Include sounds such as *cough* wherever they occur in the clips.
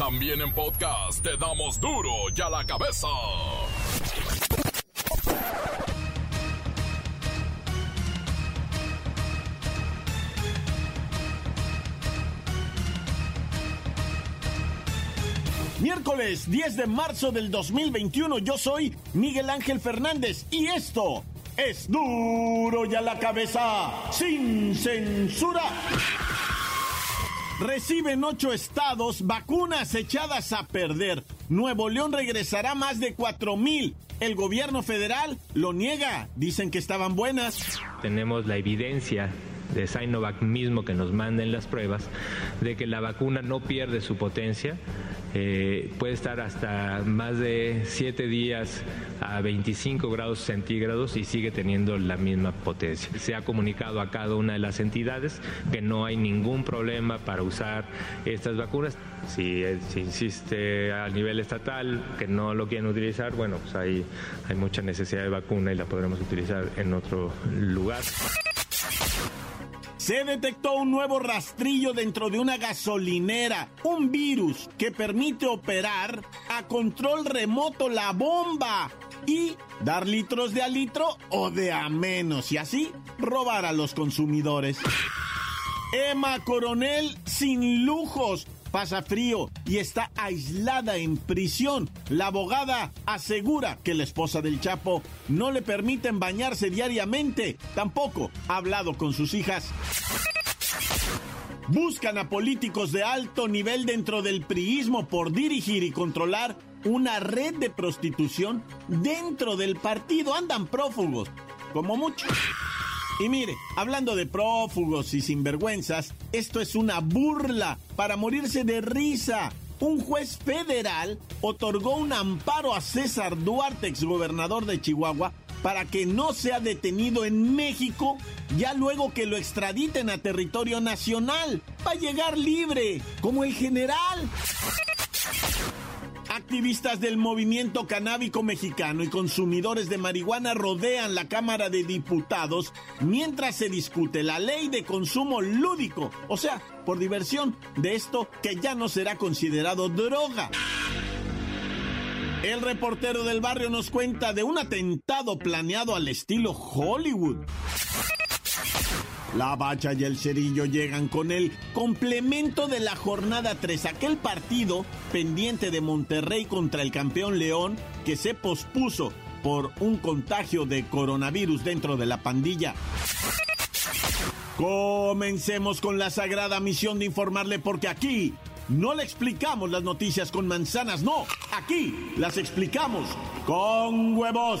También en podcast te damos duro y a la cabeza. Miércoles 10 de marzo del 2021, yo soy Miguel Ángel Fernández y esto es duro y a la cabeza, sin censura. Reciben ocho estados vacunas echadas a perder. Nuevo León regresará más de cuatro mil. El gobierno federal lo niega. Dicen que estaban buenas. Tenemos la evidencia de Sinovac mismo que nos manden las pruebas de que la vacuna no pierde su potencia, eh, puede estar hasta más de 7 días a 25 grados centígrados y sigue teniendo la misma potencia. Se ha comunicado a cada una de las entidades que no hay ningún problema para usar estas vacunas. Si, si insiste a nivel estatal que no lo quieren utilizar, bueno, pues hay, hay mucha necesidad de vacuna y la podremos utilizar en otro lugar. Se detectó un nuevo rastrillo dentro de una gasolinera, un virus que permite operar a control remoto la bomba y dar litros de a litro o de a menos y así robar a los consumidores. Emma Coronel sin lujos pasa frío y está aislada en prisión. La abogada asegura que la esposa del Chapo no le permiten bañarse diariamente. Tampoco ha hablado con sus hijas. Buscan a políticos de alto nivel dentro del priismo por dirigir y controlar una red de prostitución dentro del partido. Andan prófugos, como mucho. Y mire, hablando de prófugos y sinvergüenzas, esto es una burla para morirse de risa. Un juez federal otorgó un amparo a César Duarte, exgobernador de Chihuahua, para que no sea detenido en México, ya luego que lo extraditen a territorio nacional. Va a llegar libre, como el general. Activistas del movimiento canábico mexicano y consumidores de marihuana rodean la Cámara de Diputados mientras se discute la ley de consumo lúdico, o sea, por diversión, de esto que ya no será considerado droga. El reportero del barrio nos cuenta de un atentado planeado al estilo Hollywood. La Bacha y el Cerillo llegan con el complemento de la jornada 3, aquel partido pendiente de Monterrey contra el campeón León que se pospuso por un contagio de coronavirus dentro de la pandilla. Comencemos con la sagrada misión de informarle porque aquí no le explicamos las noticias con manzanas, no, aquí las explicamos con huevos.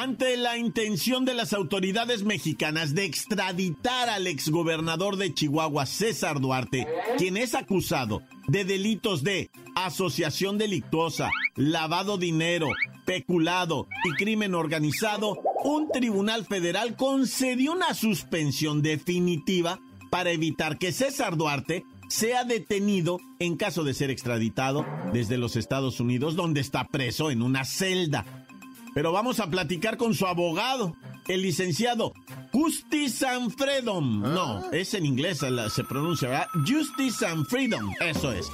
Ante la intención de las autoridades mexicanas de extraditar al exgobernador de Chihuahua, César Duarte, quien es acusado de delitos de asociación delictuosa, lavado dinero, peculado y crimen organizado, un tribunal federal concedió una suspensión definitiva para evitar que César Duarte sea detenido en caso de ser extraditado desde los Estados Unidos, donde está preso en una celda. Pero vamos a platicar con su abogado, el licenciado Justice and Freedom. No, es en inglés se pronuncia, ¿verdad? Justice and Freedom, eso es.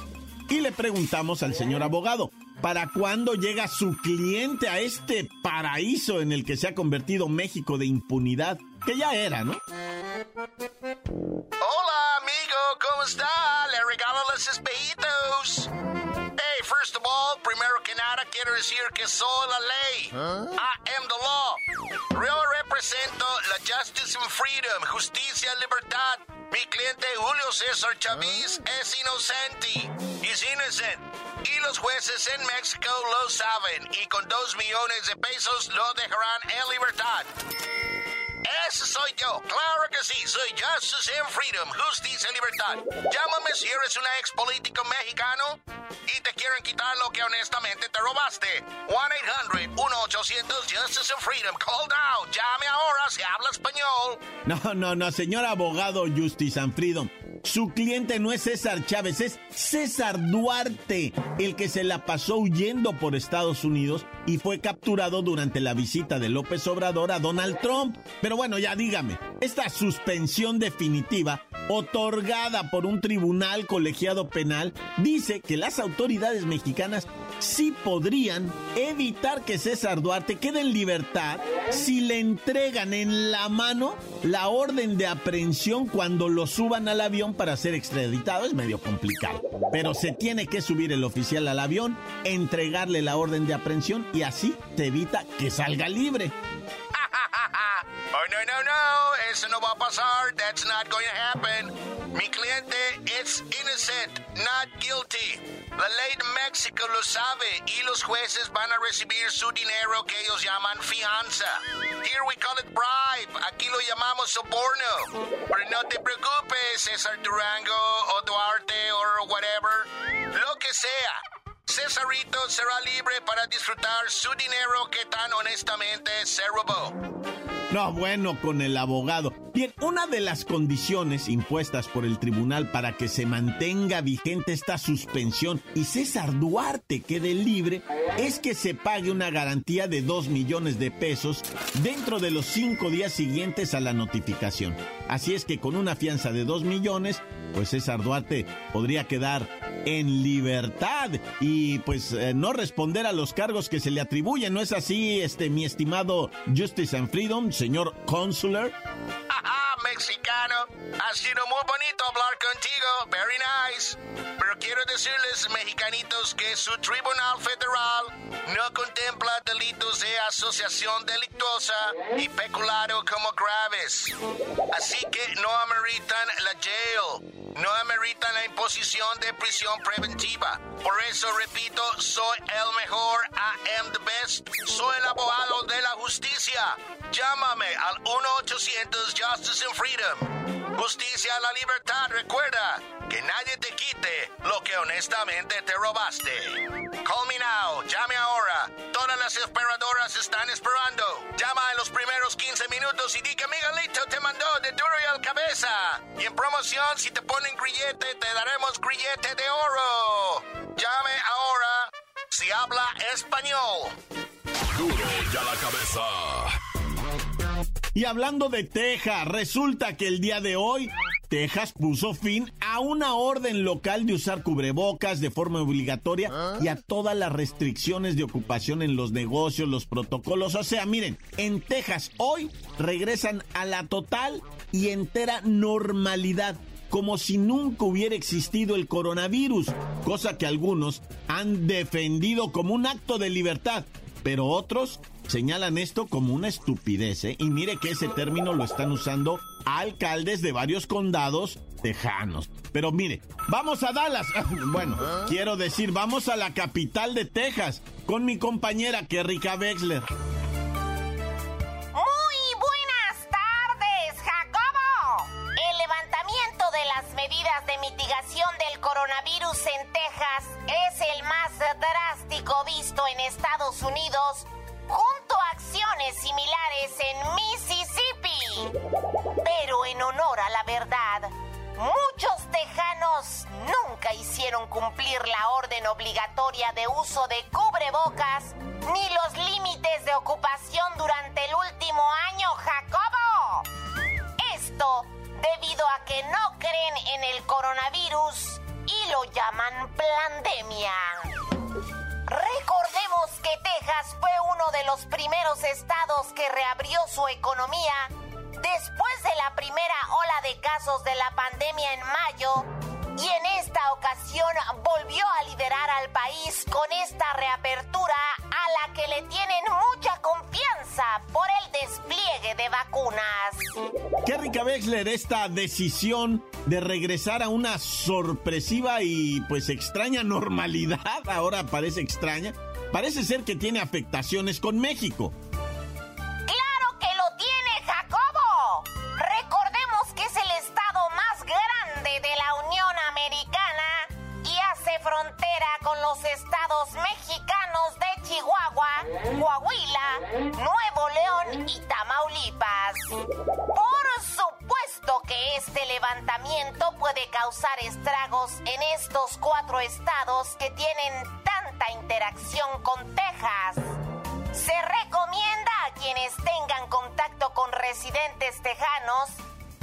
Y le preguntamos al señor abogado, ¿para cuándo llega su cliente a este paraíso en el que se ha convertido México de impunidad? Que ya era, ¿no? Hola, amigo, ¿cómo está? Le regalo los espejitos. First of all, primero que nada quiero decir que soy la ley. I am the law. Yo represento la justice and freedom, justicia y libertad. Mi cliente Julio César Chávez es inocente. Es innocent. Y los jueces en México lo saben. Y con dos millones de pesos lo dejarán en libertad. Ese soy yo. Claro que sí. Soy Justice and Freedom. Justicia y libertad. Llámame si eres un ex político mexicano y te quieren quitar lo que honestamente te robaste. 1-800-1800-Justice and Freedom. Call now. Llame ahora si habla español. No, no, no, señor abogado Justice and Freedom. Su cliente no es César Chávez, es César Duarte, el que se la pasó huyendo por Estados Unidos y fue capturado durante la visita de López Obrador a Donald Trump. Pero bueno, ya dígame, esta suspensión definitiva, otorgada por un tribunal colegiado penal, dice que las autoridades mexicanas sí podrían evitar que César Duarte quede en libertad si le entregan en la mano la orden de aprehensión cuando lo suban al avión para ser extraditado. Es medio complicado, pero se tiene que subir el oficial al avión, entregarle la orden de aprehensión y así se evita que salga libre. No, no, no. Eso no va a pasar. That's not going to happen. Mi cliente es innocent, not guilty. La ley de México lo sabe y los jueces van a recibir su dinero que ellos llaman fianza. Here we call it bribe. Aquí lo llamamos soborno. Pero no te preocupes, César Durango o Duarte o whatever. Lo que sea. Cesarito será libre para disfrutar su dinero que tan honestamente se robó. No, bueno, con el abogado. Bien, una de las condiciones impuestas por el tribunal para que se mantenga vigente esta suspensión y César Duarte quede libre es que se pague una garantía de 2 millones de pesos dentro de los cinco días siguientes a la notificación. Así es que con una fianza de 2 millones, pues César Duarte podría quedar en libertad y pues eh, no responder a los cargos que se le atribuyen. ¿No es así, este mi estimado Justice and Freedom, señor consular? mexicano. Ha sido muy bonito hablar contigo. Very nice. Pero quiero decirles, mexicanitos, que su tribunal federal no contempla delitos de asociación delictuosa y peculado como graves. Así que no ameritan la jail. No ameritan la imposición de prisión preventiva. Por eso repito, soy el mejor. I am the best. Soy el abogado de la justicia. Llámame al 1-800 Justice and Freedom. Justicia a la libertad. Recuerda que nadie te quite lo que honestamente te robaste. Call me now. Llame ahora. Todas las esperadoras están esperando. Llama en los primeros 15 minutos y di que Miguelito te mandó de duro y al cabeza. Y en promoción, si te ponen grillete, te daremos grillete de oro. Llame ahora si habla español. Duro y la cabeza. Y hablando de Texas, resulta que el día de hoy Texas puso fin a una orden local de usar cubrebocas de forma obligatoria y a todas las restricciones de ocupación en los negocios, los protocolos. O sea, miren, en Texas hoy regresan a la total y entera normalidad como si nunca hubiera existido el coronavirus, cosa que algunos han defendido como un acto de libertad, pero otros señalan esto como una estupidez, ¿eh? Y mire que ese término lo están usando alcaldes de varios condados tejanos. Pero mire, vamos a Dallas. *laughs* bueno, quiero decir, vamos a la capital de Texas con mi compañera Kerrika Wexler. De uso de cubrebocas ni los límites de ocupación durante el último año, Jacobo. Esto debido a que no creen en el coronavirus y lo llaman pandemia. Recordemos que Texas fue uno de los primeros estados que reabrió su economía después de la primera ola de casos de la pandemia en mayo y en esta ocasión volvió a liderar al país con esta reapertura a la que le tienen mucha confianza por el despliegue de vacunas. Qué rica Wexler esta decisión de regresar a una sorpresiva y pues extraña normalidad, ahora parece extraña, parece ser que tiene afectaciones con México. Mexicanos de Chihuahua, Coahuila, Nuevo León y Tamaulipas. Por supuesto que este levantamiento puede causar estragos en estos cuatro estados que tienen tanta interacción con Texas. Se recomienda a quienes tengan contacto con residentes tejanos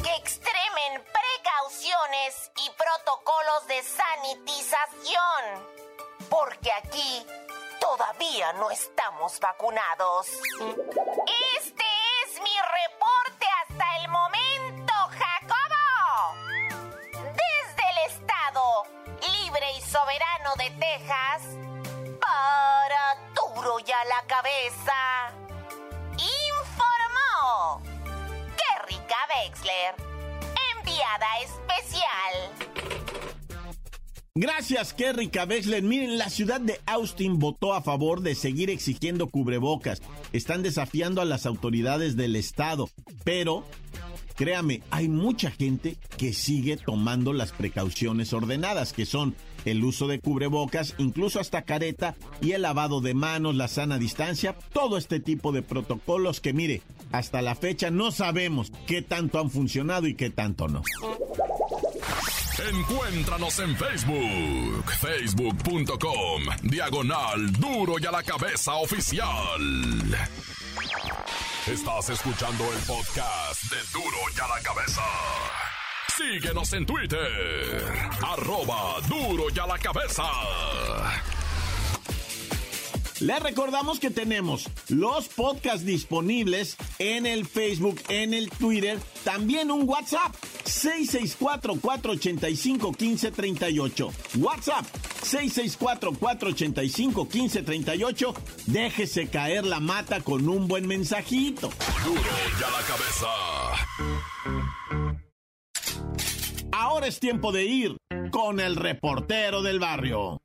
que extremen precauciones y protocolos de sanitización, porque aquí todavía no estamos vacunados. Este es mi reporte hasta el momento, Jacobo. Desde el estado libre y soberano de Texas, para duro ya la cabeza, informó Kerrika Wexler, enviada especial. Gracias, Kerry Wexler. Miren, la ciudad de Austin votó a favor de seguir exigiendo cubrebocas. Están desafiando a las autoridades del estado, pero créame, hay mucha gente que sigue tomando las precauciones ordenadas, que son el uso de cubrebocas, incluso hasta careta y el lavado de manos, la sana distancia, todo este tipo de protocolos que mire, hasta la fecha no sabemos qué tanto han funcionado y qué tanto no. Encuéntranos en Facebook, facebook.com, diagonal duro y a la cabeza oficial. Estás escuchando el podcast de duro y a la cabeza. Síguenos en Twitter, arroba duro y a la cabeza. Les recordamos que tenemos los podcasts disponibles en el Facebook, en el Twitter, también un WhatsApp 664-485-1538. WhatsApp 664-485-1538. Déjese caer la mata con un buen mensajito. Duro y a la cabeza. Ahora es tiempo de ir con el reportero del barrio.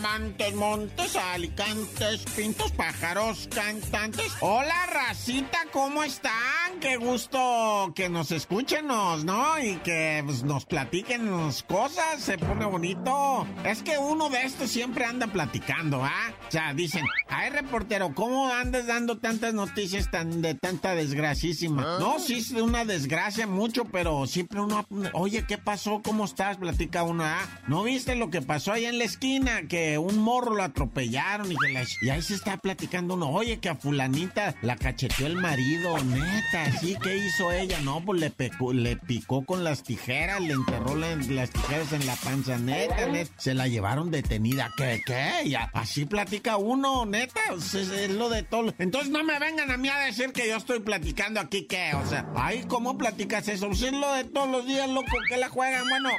Montes, montes, alicantes, pintos, pájaros, cantantes. Hola, racita, ¿cómo están? Qué gusto que nos escuchen, ¿no? Y que pues, nos platiquen cosas, se pone bonito. Es que uno de estos siempre anda platicando, ¿ah? O sea, dicen, ay, reportero, ¿cómo andas dando tantas noticias tan de tanta desgraciísima? No, sí, es de una desgracia mucho, pero siempre uno, oye, ¿qué pasó? ¿Cómo estás? Platica uno, ¿ah? ¿No viste lo que pasó ahí en la esquina? Que un morro lo atropellaron y, que la- y ahí se está platicando uno, oye, que a fulanita la cacheteó el marido, neta, sí, ¿qué hizo ella? No, pues le, pecó- le picó con las tijeras, le enterró la- las tijeras en la panza, neta, neta, se la llevaron detenida, ¿qué, qué? Y así platica uno, neta, o sea, es, lo de todo. Entonces no me vengan a mí a decir que yo estoy platicando aquí, ¿qué? O sea, ay, ¿cómo platicas eso? Pues es lo de todos los días, loco, que la juegan, bueno,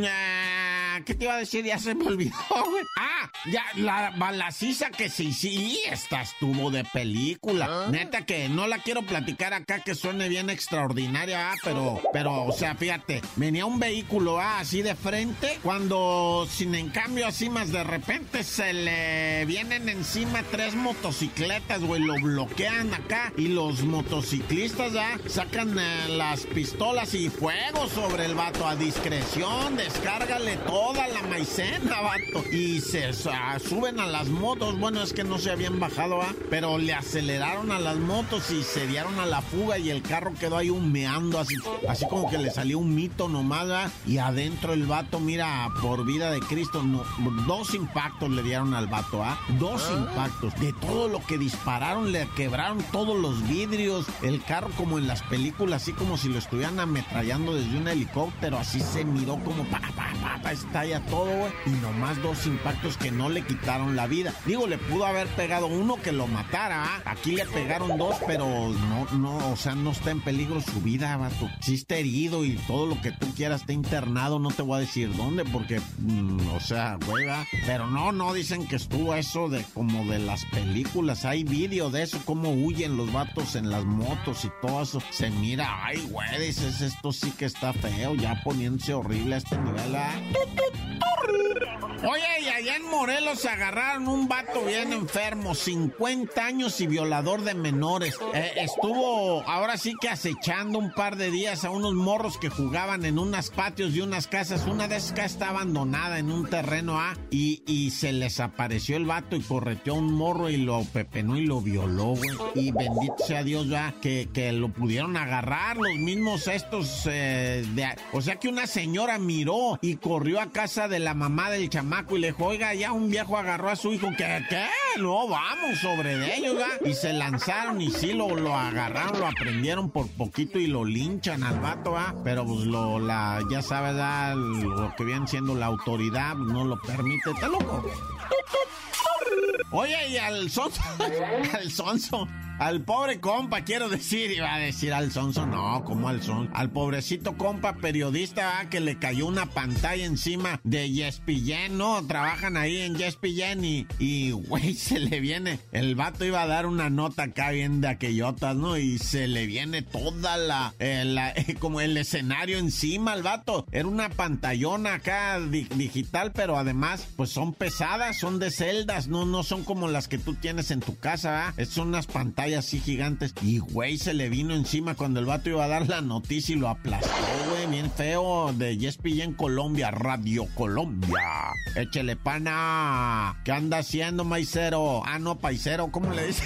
nah, ¿qué te iba a decir? Ya se me olvidó, güey. Ah, ya, la balaciza que sí, sí, esta estuvo de película. Neta que no la quiero platicar acá que suene bien extraordinaria, ah, pero, pero, o sea, fíjate, venía un vehículo, ah, así de frente, cuando, sin en cambio, así más de repente se le vienen encima tres motocicletas, güey, lo bloquean acá y los motociclistas, ya, sacan eh, las pistolas y fuego sobre el vato a discreción, descárgale toda la maicena, vato, y se ah, suben a las motos, bueno, es que no se habían bajado, ah, pero le aceleraron a las motos y se dieron a la fuga y el carro quedó ahí humeando, así, así como que le salió un mito nomás, ¿va? y adentro el vato, mira, por vida de Cristo, no, dos impactos le dieron al vato, ¿ah? Dos impactos. De todo lo que dispararon, le quebraron todos los vidrios, el carro como en las películas, así como si lo estuvieran ametrallando desde un helicóptero, así se miró como pa, pa, pa, pa, estalla todo, güey, y nomás dos impactos que no le quitaron la vida. Digo, le pudo haber pegado uno que lo matara. Aquí le pegaron dos, pero no, no, o sea, no está en peligro su vida, vato. Sí está herido y todo lo que tú quieras está internado, no te voy a decir dónde, porque, mm, o sea, güey. Pero no, no, dicen que estuvo eso de como de las películas. Hay vídeo de eso, cómo huyen los vatos en las motos y todo eso. Se mira, ay, güey, dices, esto sí que está feo, ya poniéndose horrible a este nivel, ¿ah? Oye, y allá en Morelos agarraron un vato bien enfermo, 50 años y violador de menores. Eh, estuvo ahora sí que acechando un par de días a unos morros que jugaban en unas patios de unas casas. Una de esas casas está abandonada en un terreno A y, y se les apareció el vato y correteó a un morro y lo pepenó y lo violó, güey. Y bendito sea Dios, ya, que, que lo pudieron agarrar los mismos estos. Eh, de, o sea que una señora miró y corrió a casa de la mamá del chamaco y le dijo, oiga, ya un viejo agarró a su hijo. ¿Qué? ¿Qué? No, vamos sobre de ellos, ¿verdad? Y se lanzaron y sí lo, lo agarraron, lo aprendieron por poquito y lo linchan al vato, ¿ah? Pero pues lo, la, ya sabes, ¿verdad? lo que viene siendo la autoridad no lo permite. ¿Está loco? Oye, y al sonso, *laughs* al sonso, al pobre compa, quiero decir, iba a decir al sonso, no, como al son, al pobrecito compa periodista ah, que le cayó una pantalla encima de Yespillén, ¿no? Trabajan ahí en Yespillén y, y, güey, *laughs* se le viene, el vato iba a dar una nota acá bien de aquellotas, ¿no? Y se le viene toda la, eh, *laughs* como el escenario encima al vato. Era una pantallona acá digital, pero además, pues son pesadas, son de celdas, no, no son como las que tú tienes en tu casa, ¿ah? Son unas pantallas así gigantes. Y, güey, se le vino encima cuando el vato iba a dar la noticia y lo aplastó, güey, bien feo. De en Colombia, Radio Colombia. Échele pana. ¿Qué anda haciendo, maicero? Ah, no, paisero, ¿cómo le dice?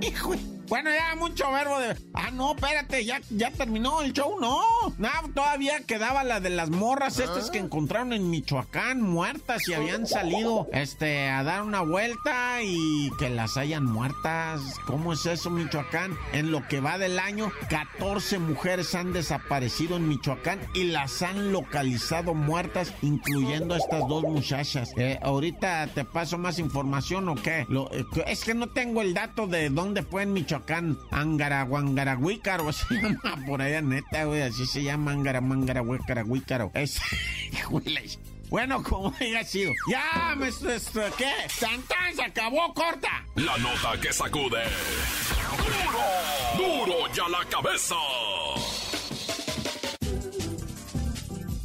*laughs* Hijo bueno, ya mucho verbo de. Ah, no, espérate, ya, ya terminó el show, no. No, todavía quedaba la de las morras estas que encontraron en Michoacán, muertas y habían salido este a dar una vuelta y que las hayan muertas. ¿Cómo es eso, Michoacán? En lo que va del año, 14 mujeres han desaparecido en Michoacán y las han localizado muertas, incluyendo a estas dos muchachas. Eh, ahorita te paso más información o qué? Lo, eh, es que no tengo el dato de dónde fue en Michoacán Michoacán, Angaraguangarahuícaro, se llama *laughs* por allá, neta, güey, así se llama Angaramangaragüícaro. Es, *laughs* Bueno, como haya sido. Ya, me, ¿qué? ¡Santán se acabó, corta! La nota que sacude. ¡Duro! ¡Duro ya la cabeza!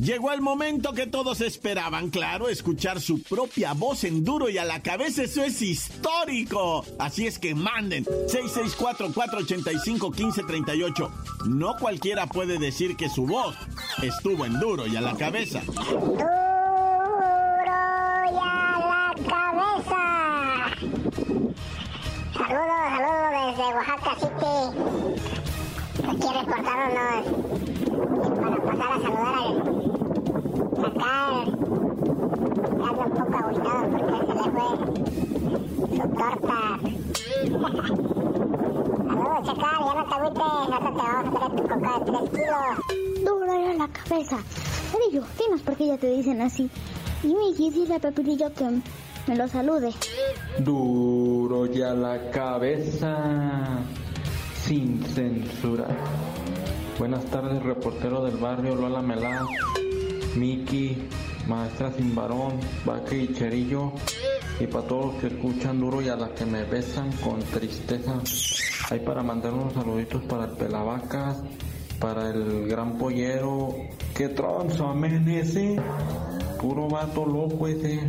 Llegó el momento que todos esperaban, claro, escuchar su propia voz en duro y a la cabeza, eso es histórico. Así es que manden 664-485-1538. No cualquiera puede decir que su voz estuvo en duro y a la cabeza. Duro y a la cabeza. Saludos, saludos desde Oaxaca City. Aquí reportándonos para pasar a saludar a acá ando un poco agüitado porque se le fue su torta. Saludos, chacal, ya no te agüites, no te vamos a traer tu coca de 3 kilos. Duro la cabeza. yo, dinos por qué ya te dicen así. Y Miki, dile a Pepilillo que me lo salude. Duro ya la cabeza, sin censura. Buenas tardes, reportero del barrio Lola Melá. Miki, Maestra Sin Varón, Vaque y Cherillo, y para todos los que escuchan duro y a las que me besan con tristeza. Hay para mandar unos saluditos para el Pelavacas, para el gran pollero, que tronzo amanece, puro vato loco ese,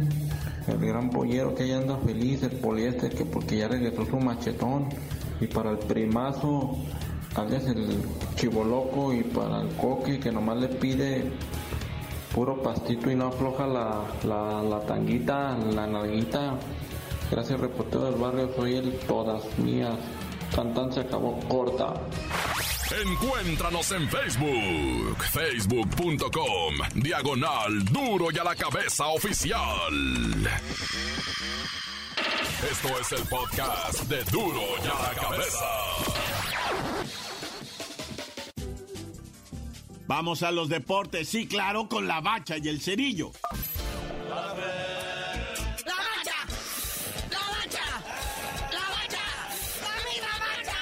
el gran pollero que ya anda feliz, el poliéster que porque ya regresó su machetón, y para el primazo, alias el chivoloco, y para el coque que nomás le pide puro pastito y no afloja la, la, tanguita, la nalguita. Gracias reportero del barrio, soy el todas mías. Cantan se acabó corta. Encuéntranos en Facebook, facebook.com, diagonal duro y a la cabeza oficial. Esto es el podcast de duro y a la cabeza. Vamos a los deportes, sí, claro, con la bacha y el cerillo. ¡La bacha! ¡La bacha! ¡La bacha! ¡La! ¡La bacha!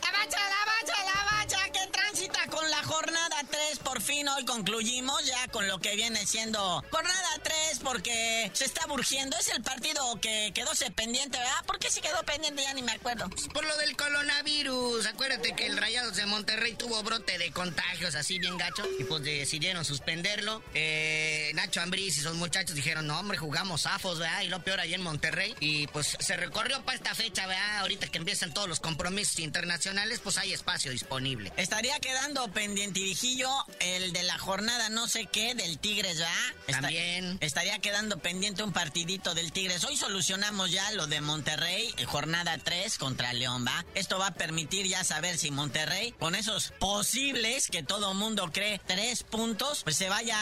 ¡La bacha, la bacha, la bacha! Que transita con la jornada 3 por fin hoy concluimos ya con lo que viene siendo jornada 3 porque se está burgiendo. Es el partido que quedó pendiente, ¿verdad? ¿Por qué se quedó pendiente? Ya ni me acuerdo. Por lo del coronavirus. Acuérdate que el Rayados de Monterrey tuvo brote de contagios así bien gacho y pues decidieron suspenderlo. Eh, Nacho Ambriz y sus muchachos dijeron, no hombre, jugamos afos, ¿verdad? Y lo peor ahí en Monterrey. Y pues se recorrió para esta fecha, ¿verdad? Ahorita que empiezan todos los compromisos internacionales, pues hay espacio disponible. Estaría quedando pendientidijillo el de la jornada no sé qué del Tigres, ¿verdad? También. estaría quedando pendiente un partidito del Tigres. Hoy solucionamos ya lo de Monterrey, eh, jornada 3 contra León, ¿va? Esto va a permitir ya saber si Monterrey, con esos posibles que todo mundo cree, tres puntos, pues se vaya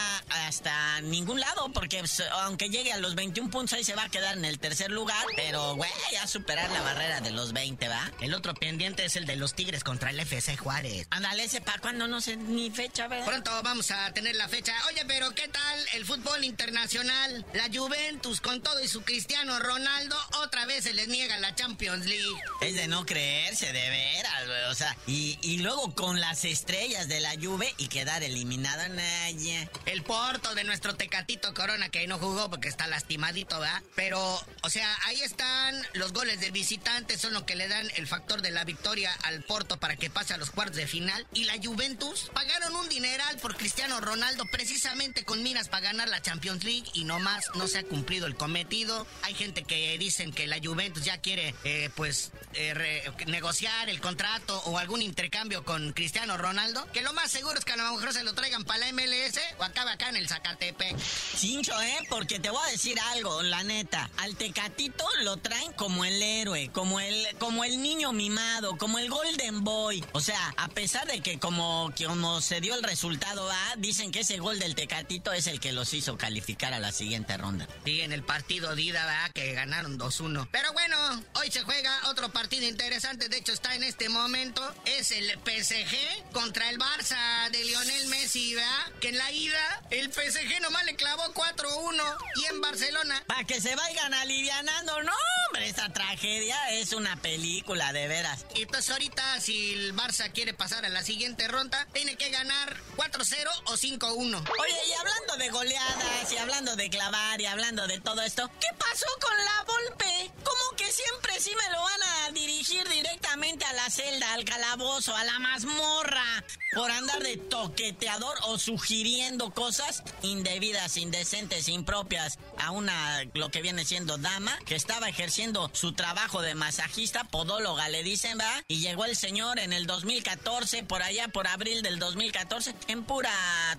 hasta ningún lado, porque pues, aunque llegue a los 21 puntos, ahí se va a quedar en el tercer lugar, pero, güey, ya superar la barrera de los 20, ¿va? El otro pendiente es el de los Tigres contra el FC Juárez. Ándale, ese para cuando no sé ni fecha, ¿verdad? Pronto vamos a tener la fecha. Oye, pero ¿qué tal el fútbol internacional? La Juventus con todo y su Cristiano Ronaldo otra vez se les niega la Champions League. Es de no creerse, de veras, güey. O sea, y, y luego con las estrellas de la Juve y quedar eliminado, Naya. El Porto de nuestro Tecatito Corona, que ahí no jugó porque está lastimadito, ¿verdad? Pero, o sea, ahí están los goles del visitante, son lo que le dan el factor de la victoria al Porto para que pase a los cuartos de final. Y la Juventus pagaron un dineral por Cristiano Ronaldo precisamente con miras para ganar la Champions League y no más, no se ha cumplido el cometido. Hay gente que dicen que la Juventus ya quiere, eh, pues, eh, negociar el contrato o algún intercambio con Cristiano Ronaldo, que lo más seguro es que a lo mejor se lo traigan para la MLS o acabe acá en el Zacatepec. Cincho, ¿eh? Porque te voy a decir algo, la neta. Al Tecatito lo traen como el héroe, como el, como el niño mimado, como el Golden Boy. O sea, a pesar de que como, como se dio el resultado, ¿va? dicen que ese gol del Tecatito es el que los hizo calificar a la siguiente ronda. Sí, en el partido Dida, ¿verdad? Que ganaron 2-1. Pero bueno, hoy se juega otro partido interesante. De hecho, está en este momento. Es el PSG contra el Barça de Lionel Messi, ¿verdad? Que en la ida, el PSG nomás le clavó 4-1. Y en Barcelona. Para que se vayan alivianando, no, hombre, esta tragedia es una película, de veras. Y pues ahorita, si el Barça quiere pasar a la siguiente ronda, tiene que ganar 4-0 o 5-1. Oye, de goleadas, y hablando de clavar, y hablando de todo esto, ¿qué pasó con la Volpe? ¿Cómo que siempre sí me lo van a dirigir directamente a la celda, al calabozo, a la mazmorra? Por andar de toqueteador o sugiriendo cosas indebidas, indecentes, impropias a una, lo que viene siendo dama, que estaba ejerciendo su trabajo de masajista, podóloga, le dicen, ¿va? Y llegó el señor en el 2014, por allá, por abril del 2014, en pura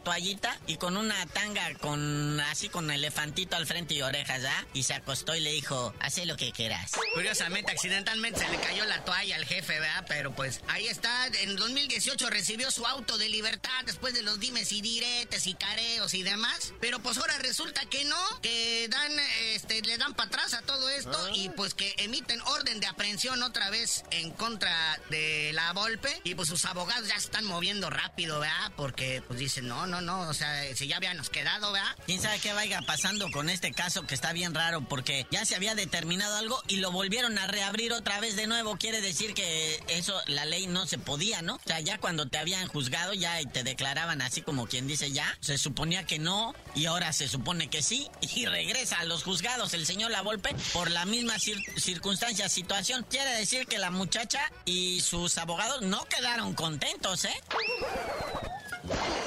toallita y con una tanga con, así con elefantito al frente y orejas, ¿ah? Y se acostó y le dijo, haz lo que quieras. Curiosamente, accidentalmente se le cayó la toalla al jefe, ¿verdad? Pero pues ahí está, en 2018 recibió su auto de libertad después de los dimes y diretes y careos y demás. Pero pues ahora resulta que no, que dan, este, le dan para atrás a todo esto y pues que emiten orden de aprehensión otra vez en contra de la Volpe y pues sus abogados ya se están moviendo rápido, ¿verdad? Porque pues dicen, no, no, no, o sea, si ya habíamos quedado, ¿verdad? ¿Quién sabe qué vaya pasando con este caso que está bien raro? Porque ya se había determinado algo y lo volvieron a reabrir otra vez de nuevo. Quiere decir que eso, la ley no se podía, ¿no? O sea, ya cuando te habían juzgado ya te declaraban así como quien dice ya, se suponía que no y ahora se supone que sí y regresa a los juzgados el señor La Volpe por la misma circunstancia, situación. Quiere decir que la muchacha y sus abogados no quedaron contentos, ¿eh?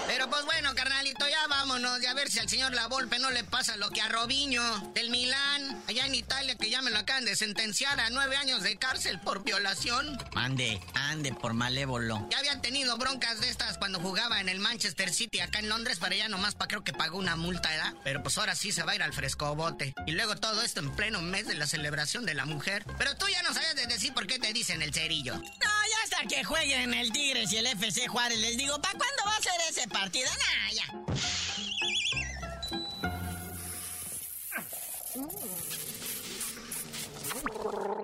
Pero pues bueno, carnalito, ya vámonos. Y a ver si al señor La Volpe no le pasa lo que a Robinho del Milán, allá en Italia, que ya me lo acaban de sentenciar a nueve años de cárcel por violación. Ande, ande, por malévolo. Ya habían tenido broncas de estas cuando jugaba en el Manchester City acá en Londres, para allá nomás para creo que pagó una multa, ¿verdad? Pero pues ahora sí se va a ir al frescobote. Y luego todo esto en pleno mes de la celebración de la mujer. Pero tú ya no sabes de decir por qué te dicen el cerillo. No, ya hasta que jueguen el Tigres y el FC Juárez. Les digo, ¿para cuándo va a ser ese partido? Nah, ya. ¡La